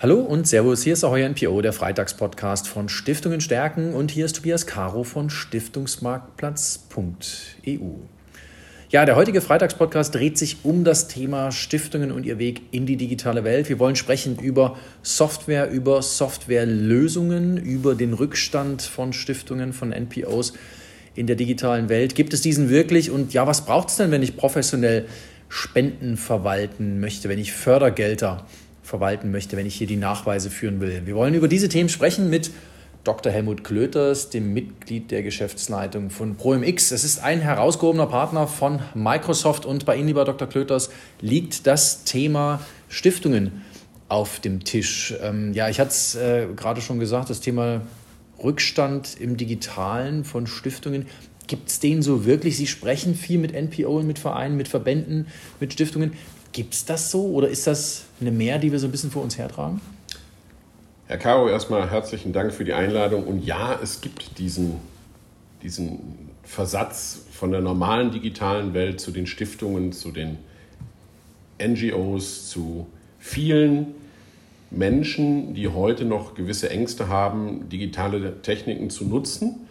Hallo und Servus, hier ist auch euer NPO, der Freitagspodcast von Stiftungen stärken und hier ist Tobias Caro von Stiftungsmarktplatz.eu. Ja, der heutige Freitagspodcast dreht sich um das Thema Stiftungen und ihr Weg in die digitale Welt. Wir wollen sprechen über Software, über Softwarelösungen, über den Rückstand von Stiftungen, von NPOs in der digitalen Welt. Gibt es diesen wirklich und ja, was braucht es denn, wenn ich professionell Spenden verwalten möchte, wenn ich Fördergelder verwalten möchte, wenn ich hier die Nachweise führen will. Wir wollen über diese Themen sprechen mit Dr. Helmut Klöters, dem Mitglied der Geschäftsleitung von ProMX. Es ist ein herausgehobener Partner von Microsoft und bei Ihnen, lieber Dr. Klöters, liegt das Thema Stiftungen auf dem Tisch. Ähm, ja, ich hatte es äh, gerade schon gesagt, das Thema Rückstand im Digitalen von Stiftungen. Gibt es den so wirklich? Sie sprechen viel mit NPO, mit Vereinen, mit Verbänden, mit Stiftungen. Gibt es das so oder ist das eine Mehr, die wir so ein bisschen vor uns hertragen? Herr Caro, erstmal herzlichen Dank für die Einladung. Und ja, es gibt diesen, diesen Versatz von der normalen digitalen Welt zu den Stiftungen, zu den NGOs, zu vielen Menschen, die heute noch gewisse Ängste haben, digitale Techniken zu nutzen.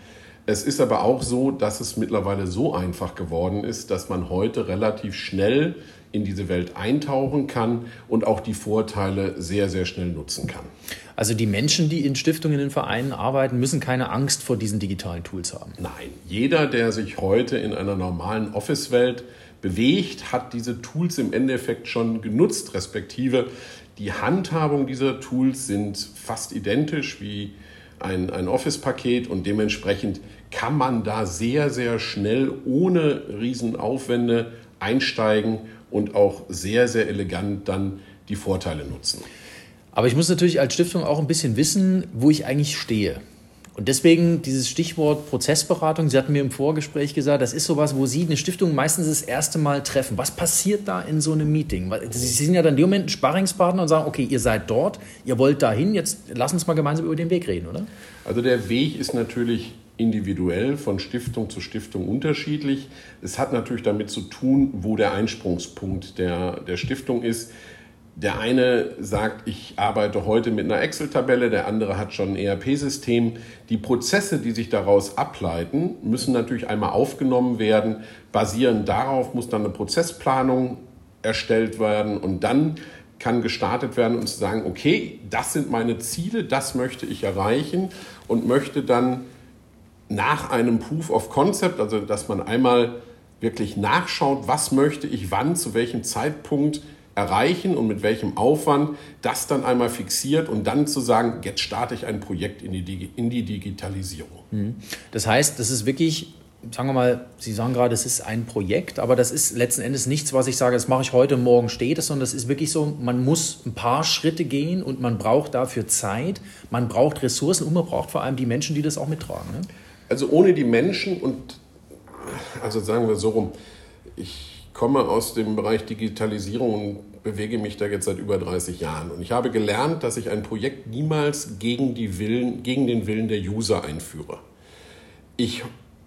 Es ist aber auch so, dass es mittlerweile so einfach geworden ist, dass man heute relativ schnell in diese Welt eintauchen kann und auch die Vorteile sehr, sehr schnell nutzen kann. Also die Menschen, die in Stiftungen, in Vereinen arbeiten, müssen keine Angst vor diesen digitalen Tools haben. Nein, jeder, der sich heute in einer normalen Office-Welt bewegt, hat diese Tools im Endeffekt schon genutzt, respektive die Handhabung dieser Tools sind fast identisch wie ein, ein Office-Paket und dementsprechend kann man da sehr, sehr schnell ohne Riesenaufwände einsteigen und auch sehr, sehr elegant dann die Vorteile nutzen. Aber ich muss natürlich als Stiftung auch ein bisschen wissen, wo ich eigentlich stehe. Und deswegen dieses Stichwort Prozessberatung. Sie hatten mir im Vorgespräch gesagt, das ist sowas, wo Sie eine Stiftung meistens das erste Mal treffen. Was passiert da in so einem Meeting? Sie sind ja dann in dem Moment ein Sparringspartner und sagen, okay, ihr seid dort, ihr wollt dahin, jetzt lass uns mal gemeinsam über den Weg reden, oder? Also der Weg ist natürlich individuell von Stiftung zu Stiftung unterschiedlich. Es hat natürlich damit zu tun, wo der Einsprungspunkt der, der Stiftung ist. Der eine sagt, ich arbeite heute mit einer Excel-Tabelle, der andere hat schon ein ERP-System. Die Prozesse, die sich daraus ableiten, müssen natürlich einmal aufgenommen werden. Basierend darauf muss dann eine Prozessplanung erstellt werden und dann kann gestartet werden und zu sagen, okay, das sind meine Ziele, das möchte ich erreichen und möchte dann nach einem Proof of Concept, also dass man einmal wirklich nachschaut, was möchte ich wann, zu welchem Zeitpunkt erreichen und mit welchem Aufwand, das dann einmal fixiert und dann zu sagen, jetzt starte ich ein Projekt in die, in die Digitalisierung. Mhm. Das heißt, das ist wirklich, sagen wir mal, Sie sagen gerade, es ist ein Projekt, aber das ist letzten Endes nichts, was ich sage, das mache ich heute, morgen steht es, sondern das ist wirklich so, man muss ein paar Schritte gehen und man braucht dafür Zeit, man braucht Ressourcen und man braucht vor allem die Menschen, die das auch mittragen. Ne? Also ohne die Menschen und, also sagen wir so rum, ich komme aus dem Bereich Digitalisierung und bewege mich da jetzt seit über 30 Jahren. Und ich habe gelernt, dass ich ein Projekt niemals gegen, die Willen, gegen den Willen der User einführe. Ich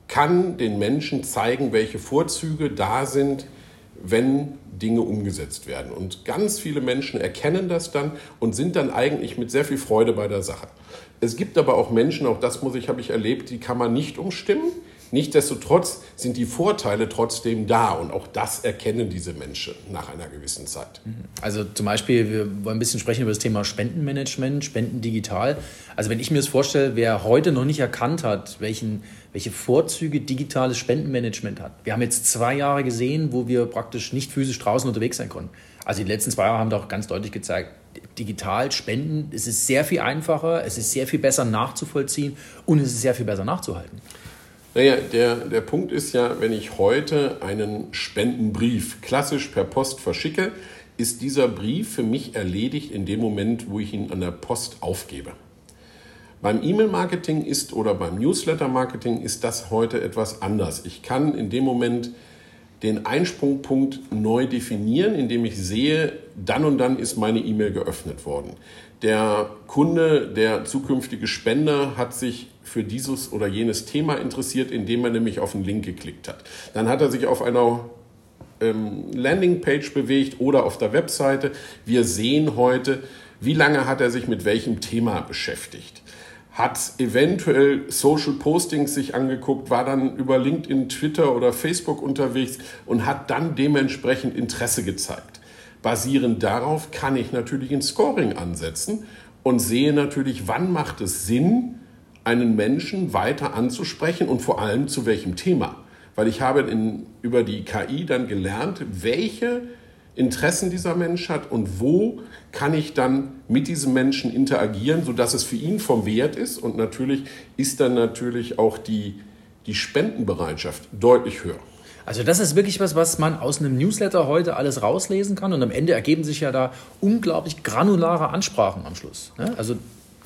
kann den Menschen zeigen, welche Vorzüge da sind, wenn Dinge umgesetzt werden. Und ganz viele Menschen erkennen das dann und sind dann eigentlich mit sehr viel Freude bei der Sache. Es gibt aber auch Menschen, auch das muss ich, habe ich erlebt, die kann man nicht umstimmen. Nichtsdestotrotz sind die Vorteile trotzdem da und auch das erkennen diese Menschen nach einer gewissen Zeit. Mhm. Also zum Beispiel, wir wollen ein bisschen sprechen über das Thema Spendenmanagement, Spenden digital. Also wenn ich mir das vorstelle, wer heute noch nicht erkannt hat, welchen, welche Vorzüge digitales Spendenmanagement hat. Wir haben jetzt zwei Jahre gesehen, wo wir praktisch nicht physisch draußen unterwegs sein konnten. Also die letzten zwei Jahre haben doch ganz deutlich gezeigt, digital spenden, es ist sehr viel einfacher, es ist sehr viel besser nachzuvollziehen und es ist sehr viel besser nachzuhalten. Naja, der, der Punkt ist ja, wenn ich heute einen Spendenbrief klassisch per Post verschicke, ist dieser Brief für mich erledigt in dem Moment, wo ich ihn an der Post aufgebe. Beim E-Mail-Marketing ist oder beim Newsletter-Marketing ist das heute etwas anders. Ich kann in dem Moment den Einsprungpunkt neu definieren, indem ich sehe, dann und dann ist meine E-Mail geöffnet worden. Der Kunde, der zukünftige Spender hat sich für dieses oder jenes Thema interessiert, indem er nämlich auf einen Link geklickt hat. Dann hat er sich auf einer ähm, Landingpage bewegt oder auf der Webseite. Wir sehen heute, Wie lange hat er sich mit welchem Thema beschäftigt? Hat eventuell Social Postings sich angeguckt, war dann über LinkedIn, Twitter oder Facebook unterwegs und hat dann dementsprechend Interesse gezeigt. Basierend darauf kann ich natürlich ein Scoring ansetzen und sehe natürlich, wann macht es Sinn, einen Menschen weiter anzusprechen und vor allem zu welchem Thema. Weil ich habe in, über die KI dann gelernt, welche Interessen dieser Mensch hat und wo kann ich dann mit diesem Menschen interagieren, sodass es für ihn vom Wert ist. Und natürlich ist dann natürlich auch die, die Spendenbereitschaft deutlich höher. Also das ist wirklich was, was man aus einem Newsletter heute alles rauslesen kann und am Ende ergeben sich ja da unglaublich granulare Ansprachen am Schluss. Ne? Also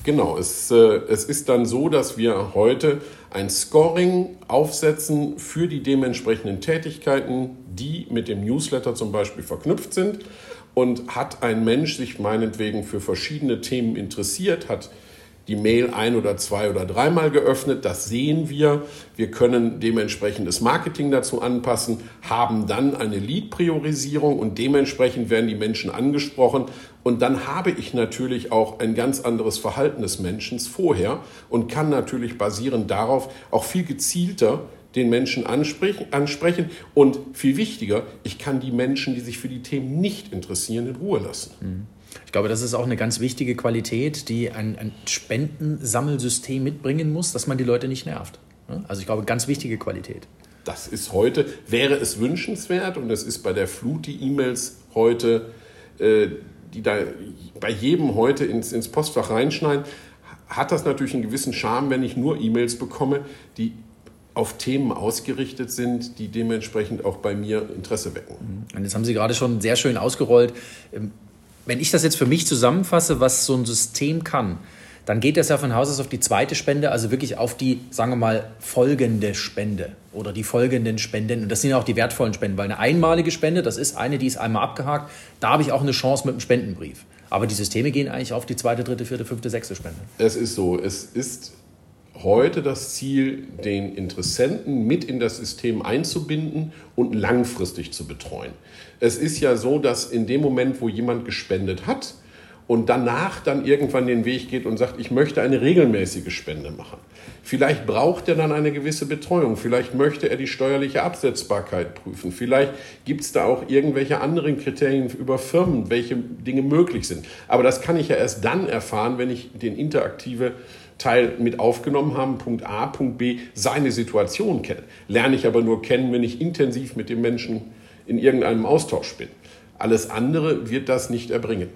Genau, es, äh, es ist dann so, dass wir heute ein Scoring aufsetzen für die dementsprechenden Tätigkeiten, die mit dem Newsletter zum Beispiel verknüpft sind. Und hat ein Mensch sich meinetwegen für verschiedene Themen interessiert, hat die Mail ein oder zwei oder dreimal geöffnet. Das sehen wir. Wir können dementsprechend das Marketing dazu anpassen, haben dann eine Lead-Priorisierung und dementsprechend werden die Menschen angesprochen. Und dann habe ich natürlich auch ein ganz anderes Verhalten des Menschen vorher und kann natürlich basierend darauf auch viel gezielter den Menschen ansprechen und viel wichtiger, ich kann die Menschen, die sich für die Themen nicht interessieren, in Ruhe lassen. Mhm. Ich glaube, das ist auch eine ganz wichtige Qualität, die ein, ein Spendensammelsystem mitbringen muss, dass man die Leute nicht nervt. Also ich glaube, ganz wichtige Qualität. Das ist heute, wäre es wünschenswert und es ist bei der Flut die E-Mails heute, äh, die da bei jedem heute ins, ins Postfach reinschneiden, hat das natürlich einen gewissen Charme, wenn ich nur E-Mails bekomme, die auf Themen ausgerichtet sind, die dementsprechend auch bei mir Interesse wecken. Und jetzt haben Sie gerade schon sehr schön ausgerollt, ähm, wenn ich das jetzt für mich zusammenfasse, was so ein System kann, dann geht das ja von Haus aus auf die zweite Spende, also wirklich auf die, sagen wir mal, folgende Spende oder die folgenden Spenden. Und das sind ja auch die wertvollen Spenden, weil eine einmalige Spende, das ist eine, die ist einmal abgehakt, da habe ich auch eine Chance mit dem Spendenbrief. Aber die Systeme gehen eigentlich auf die zweite, dritte, vierte, fünfte, sechste Spende. Es ist so, es ist heute das Ziel, den Interessenten mit in das System einzubinden und langfristig zu betreuen. Es ist ja so, dass in dem Moment, wo jemand gespendet hat und danach dann irgendwann den Weg geht und sagt, ich möchte eine regelmäßige Spende machen, vielleicht braucht er dann eine gewisse Betreuung, vielleicht möchte er die steuerliche Absetzbarkeit prüfen, vielleicht gibt es da auch irgendwelche anderen Kriterien über Firmen, welche Dinge möglich sind. Aber das kann ich ja erst dann erfahren, wenn ich den interaktive Teil mit aufgenommen haben, Punkt A, Punkt B, seine Situation kennen. Lerne ich aber nur kennen, wenn ich intensiv mit dem Menschen in irgendeinem Austausch bin. Alles andere wird das nicht erbringen.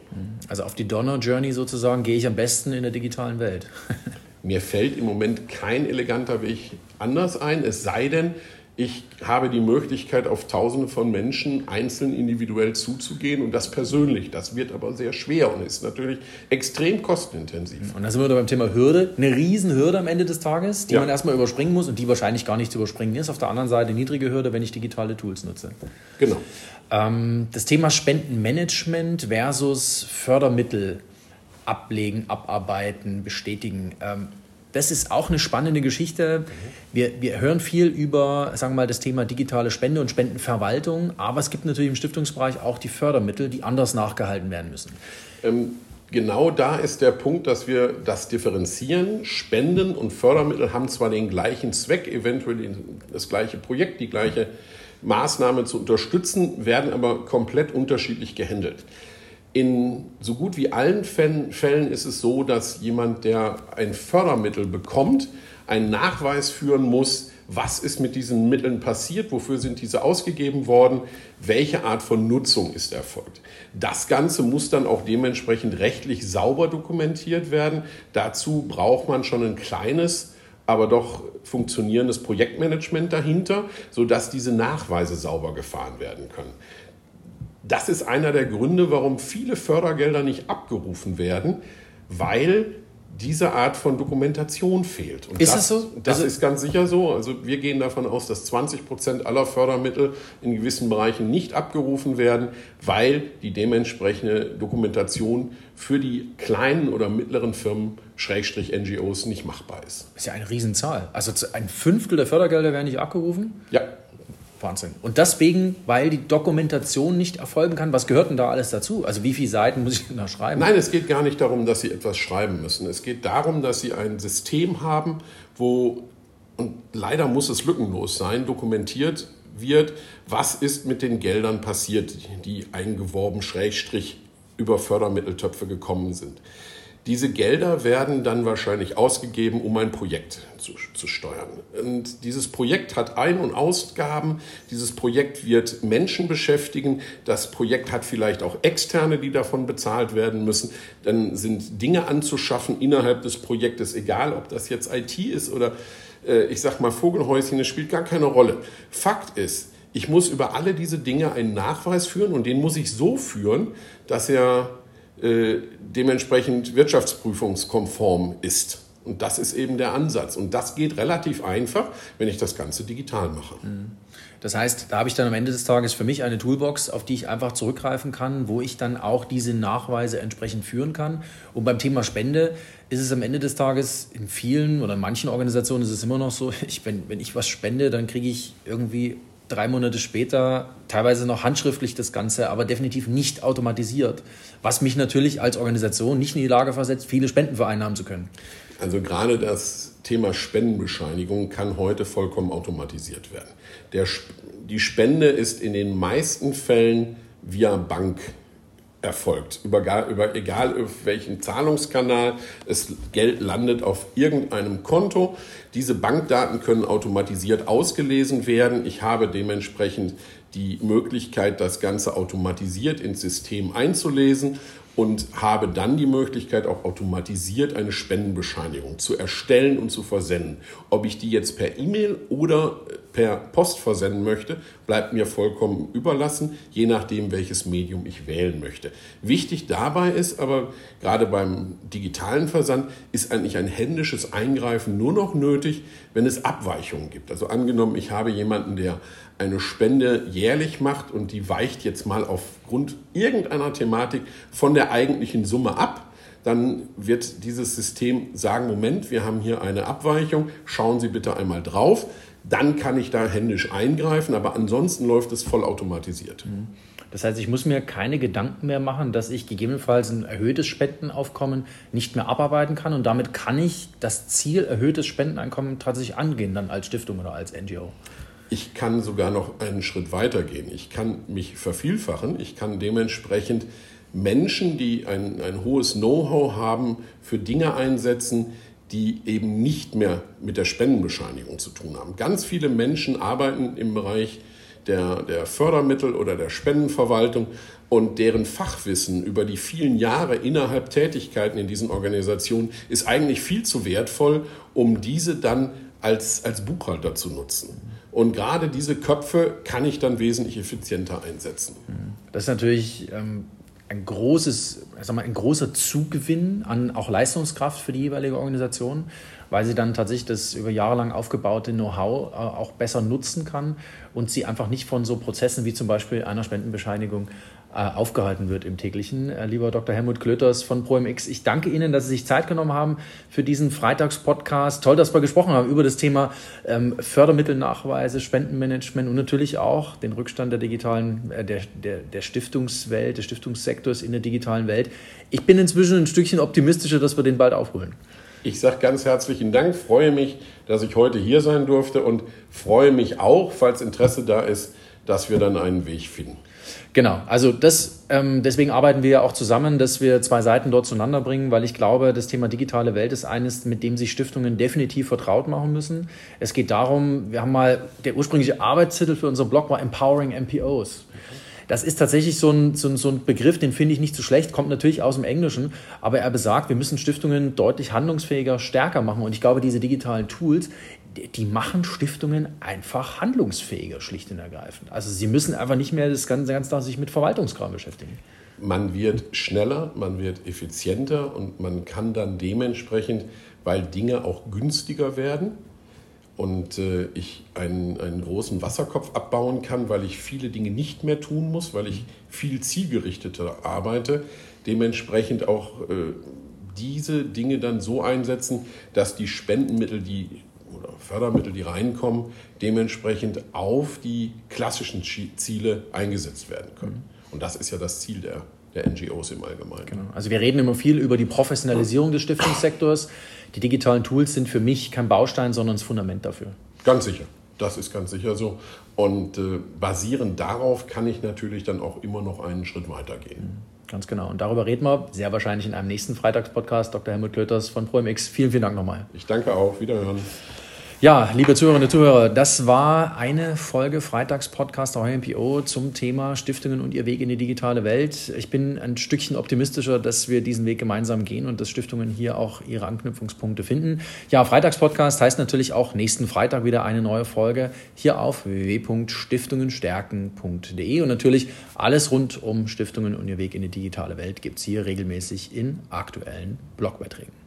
Also auf die Donner Journey sozusagen gehe ich am besten in der digitalen Welt. Mir fällt im Moment kein eleganter Weg anders ein, es sei denn, ich habe die Möglichkeit, auf Tausende von Menschen einzeln individuell zuzugehen und das persönlich. Das wird aber sehr schwer und ist natürlich extrem kostenintensiv. Und da sind wir beim Thema Hürde. Eine Riesenhürde am Ende des Tages, die ja. man erstmal überspringen muss und die wahrscheinlich gar nicht zu überspringen ist. Auf der anderen Seite niedrige Hürde, wenn ich digitale Tools nutze. Genau. Ähm, das Thema Spendenmanagement versus Fördermittel ablegen, abarbeiten, bestätigen. Ähm, das ist auch eine spannende Geschichte. Wir, wir hören viel über, sagen wir mal, das Thema digitale Spende und Spendenverwaltung, aber es gibt natürlich im Stiftungsbereich auch die Fördermittel, die anders nachgehalten werden müssen. Ähm, genau da ist der Punkt, dass wir das differenzieren. Spenden und Fördermittel haben zwar den gleichen Zweck, eventuell das gleiche Projekt, die gleiche Maßnahme zu unterstützen, werden aber komplett unterschiedlich gehandelt. In so gut wie allen Fällen ist es so, dass jemand, der ein Fördermittel bekommt, einen Nachweis führen muss, was ist mit diesen Mitteln passiert, wofür sind diese ausgegeben worden, welche Art von Nutzung ist erfolgt. Das Ganze muss dann auch dementsprechend rechtlich sauber dokumentiert werden. Dazu braucht man schon ein kleines, aber doch funktionierendes Projektmanagement dahinter, sodass diese Nachweise sauber gefahren werden können. Das ist einer der Gründe, warum viele Fördergelder nicht abgerufen werden, weil diese Art von Dokumentation fehlt. Und ist das, es so? Das also ist ganz sicher so. Also wir gehen davon aus, dass 20 Prozent aller Fördermittel in gewissen Bereichen nicht abgerufen werden, weil die dementsprechende Dokumentation für die kleinen oder mittleren Firmen, Schrägstrich NGOs, nicht machbar ist. Das ist ja eine Riesenzahl. Also ein Fünftel der Fördergelder werden nicht abgerufen? Ja. Wahnsinn. Und deswegen, weil die Dokumentation nicht erfolgen kann, was gehört denn da alles dazu? Also wie viele Seiten muss ich denn da schreiben? Nein, es geht gar nicht darum, dass Sie etwas schreiben müssen. Es geht darum, dass Sie ein System haben, wo, und leider muss es lückenlos sein, dokumentiert wird, was ist mit den Geldern passiert, die eingeworben, Schrägstrich, über Fördermitteltöpfe gekommen sind. Diese Gelder werden dann wahrscheinlich ausgegeben, um ein Projekt zu, zu, steuern. Und dieses Projekt hat Ein- und Ausgaben. Dieses Projekt wird Menschen beschäftigen. Das Projekt hat vielleicht auch Externe, die davon bezahlt werden müssen. Dann sind Dinge anzuschaffen innerhalb des Projektes, egal ob das jetzt IT ist oder äh, ich sag mal Vogelhäuschen, es spielt gar keine Rolle. Fakt ist, ich muss über alle diese Dinge einen Nachweis führen und den muss ich so führen, dass er äh, dementsprechend wirtschaftsprüfungskonform ist. Und das ist eben der Ansatz. Und das geht relativ einfach, wenn ich das Ganze digital mache. Mhm. Das heißt, da habe ich dann am Ende des Tages für mich eine Toolbox, auf die ich einfach zurückgreifen kann, wo ich dann auch diese Nachweise entsprechend führen kann. Und beim Thema Spende ist es am Ende des Tages in vielen oder in manchen Organisationen ist es immer noch so, ich, wenn, wenn ich was spende, dann kriege ich irgendwie drei Monate später teilweise noch handschriftlich das Ganze, aber definitiv nicht automatisiert. Was mich natürlich als Organisation nicht in die Lage versetzt, viele Spenden vereinnahmen zu können. Also gerade das Thema Spendenbescheinigung kann heute vollkommen automatisiert werden. Der, die Spende ist in den meisten Fällen via Bank erfolgt. Über, über, egal auf welchen Zahlungskanal, das Geld landet auf irgendeinem Konto. Diese Bankdaten können automatisiert ausgelesen werden. Ich habe dementsprechend die Möglichkeit, das Ganze automatisiert ins System einzulesen und habe dann die Möglichkeit, auch automatisiert eine Spendenbescheinigung zu erstellen und zu versenden. Ob ich die jetzt per E-Mail oder per Post versenden möchte, bleibt mir vollkommen überlassen, je nachdem, welches Medium ich wählen möchte. Wichtig dabei ist aber, gerade beim digitalen Versand, ist eigentlich ein händisches Eingreifen nur noch nötig, wenn es Abweichungen gibt. Also angenommen, ich habe jemanden, der eine Spende jährlich macht und die weicht jetzt mal aufgrund irgendeiner Thematik von der eigentlichen Summe ab, dann wird dieses System sagen, Moment, wir haben hier eine Abweichung, schauen Sie bitte einmal drauf, dann kann ich da händisch eingreifen, aber ansonsten läuft es vollautomatisiert. Mhm. Das heißt, ich muss mir keine Gedanken mehr machen, dass ich gegebenenfalls ein erhöhtes Spendenaufkommen nicht mehr abarbeiten kann und damit kann ich das Ziel erhöhtes Spendeneinkommen tatsächlich angehen, dann als Stiftung oder als NGO. Ich kann sogar noch einen Schritt weiter gehen. Ich kann mich vervielfachen. Ich kann dementsprechend Menschen, die ein, ein hohes Know-how haben, für Dinge einsetzen, die eben nicht mehr mit der Spendenbescheinigung zu tun haben. Ganz viele Menschen arbeiten im Bereich der, der Fördermittel oder der Spendenverwaltung und deren Fachwissen über die vielen Jahre innerhalb Tätigkeiten in diesen Organisationen ist eigentlich viel zu wertvoll, um diese dann als, als Buchhalter zu nutzen. Und gerade diese Köpfe kann ich dann wesentlich effizienter einsetzen. Das ist natürlich ähm, ein, großes, sag mal, ein großer Zugewinn an auch Leistungskraft für die jeweilige Organisation, weil sie dann tatsächlich das über Jahre lang aufgebaute Know-how äh, auch besser nutzen kann und sie einfach nicht von so Prozessen wie zum Beispiel einer Spendenbescheinigung äh, aufgehalten wird im täglichen. Äh, lieber Dr. Helmut Klöters von ProMX, ich danke Ihnen, dass Sie sich Zeit genommen haben für diesen Freitagspodcast. Toll, dass wir gesprochen haben über das Thema ähm, Fördermittelnachweise, Spendenmanagement und natürlich auch den Rückstand der digitalen, der, der, der Stiftungswelt, des Stiftungssektors in der digitalen Welt. Ich bin inzwischen ein Stückchen optimistischer, dass wir den bald aufholen. Ich sage ganz herzlichen Dank, freue mich, dass ich heute hier sein durfte und freue mich auch, falls Interesse da ist, dass wir dann einen Weg finden. Genau, also das, ähm, deswegen arbeiten wir ja auch zusammen, dass wir zwei Seiten dort zueinander bringen, weil ich glaube, das Thema digitale Welt ist eines, mit dem sich Stiftungen definitiv vertraut machen müssen. Es geht darum, wir haben mal, der ursprüngliche Arbeitstitel für unseren Blog war Empowering MPOs. Das ist tatsächlich so ein, so ein, so ein Begriff, den finde ich nicht so schlecht, kommt natürlich aus dem Englischen, aber er besagt, wir müssen Stiftungen deutlich handlungsfähiger, stärker machen. Und ich glaube, diese digitalen Tools, die machen Stiftungen einfach handlungsfähiger, schlicht und ergreifend. Also sie müssen einfach nicht mehr das ganze, ganze Tag sich mit Verwaltungskram beschäftigen. Man wird schneller, man wird effizienter und man kann dann dementsprechend, weil Dinge auch günstiger werden und äh, ich einen, einen großen Wasserkopf abbauen kann, weil ich viele Dinge nicht mehr tun muss, weil ich viel zielgerichteter arbeite, dementsprechend auch äh, diese Dinge dann so einsetzen, dass die Spendenmittel, die oder Fördermittel, die reinkommen, dementsprechend auf die klassischen Ziele eingesetzt werden können. Mhm. Und das ist ja das Ziel der, der NGOs im Allgemeinen. Genau. Also wir reden immer viel über die Professionalisierung des Stiftungssektors. Die digitalen Tools sind für mich kein Baustein, sondern das Fundament dafür. Ganz sicher. Das ist ganz sicher so. Und äh, basierend darauf kann ich natürlich dann auch immer noch einen Schritt weitergehen. Mhm. Ganz genau. Und darüber reden wir sehr wahrscheinlich in einem nächsten Freitagspodcast. Dr. Helmut Klöters von ProMX. Vielen, vielen Dank nochmal. Ich danke auch. Wiederhören. Ja, liebe Zuhörerinnen und Zuhörer, das war eine Folge Freitagspodcast der HMPO zum Thema Stiftungen und ihr Weg in die digitale Welt. Ich bin ein Stückchen optimistischer, dass wir diesen Weg gemeinsam gehen und dass Stiftungen hier auch ihre Anknüpfungspunkte finden. Ja, Freitagspodcast heißt natürlich auch nächsten Freitag wieder eine neue Folge hier auf www.stiftungenstärken.de und natürlich alles rund um Stiftungen und ihr Weg in die digitale Welt gibt es hier regelmäßig in aktuellen Blogbeiträgen.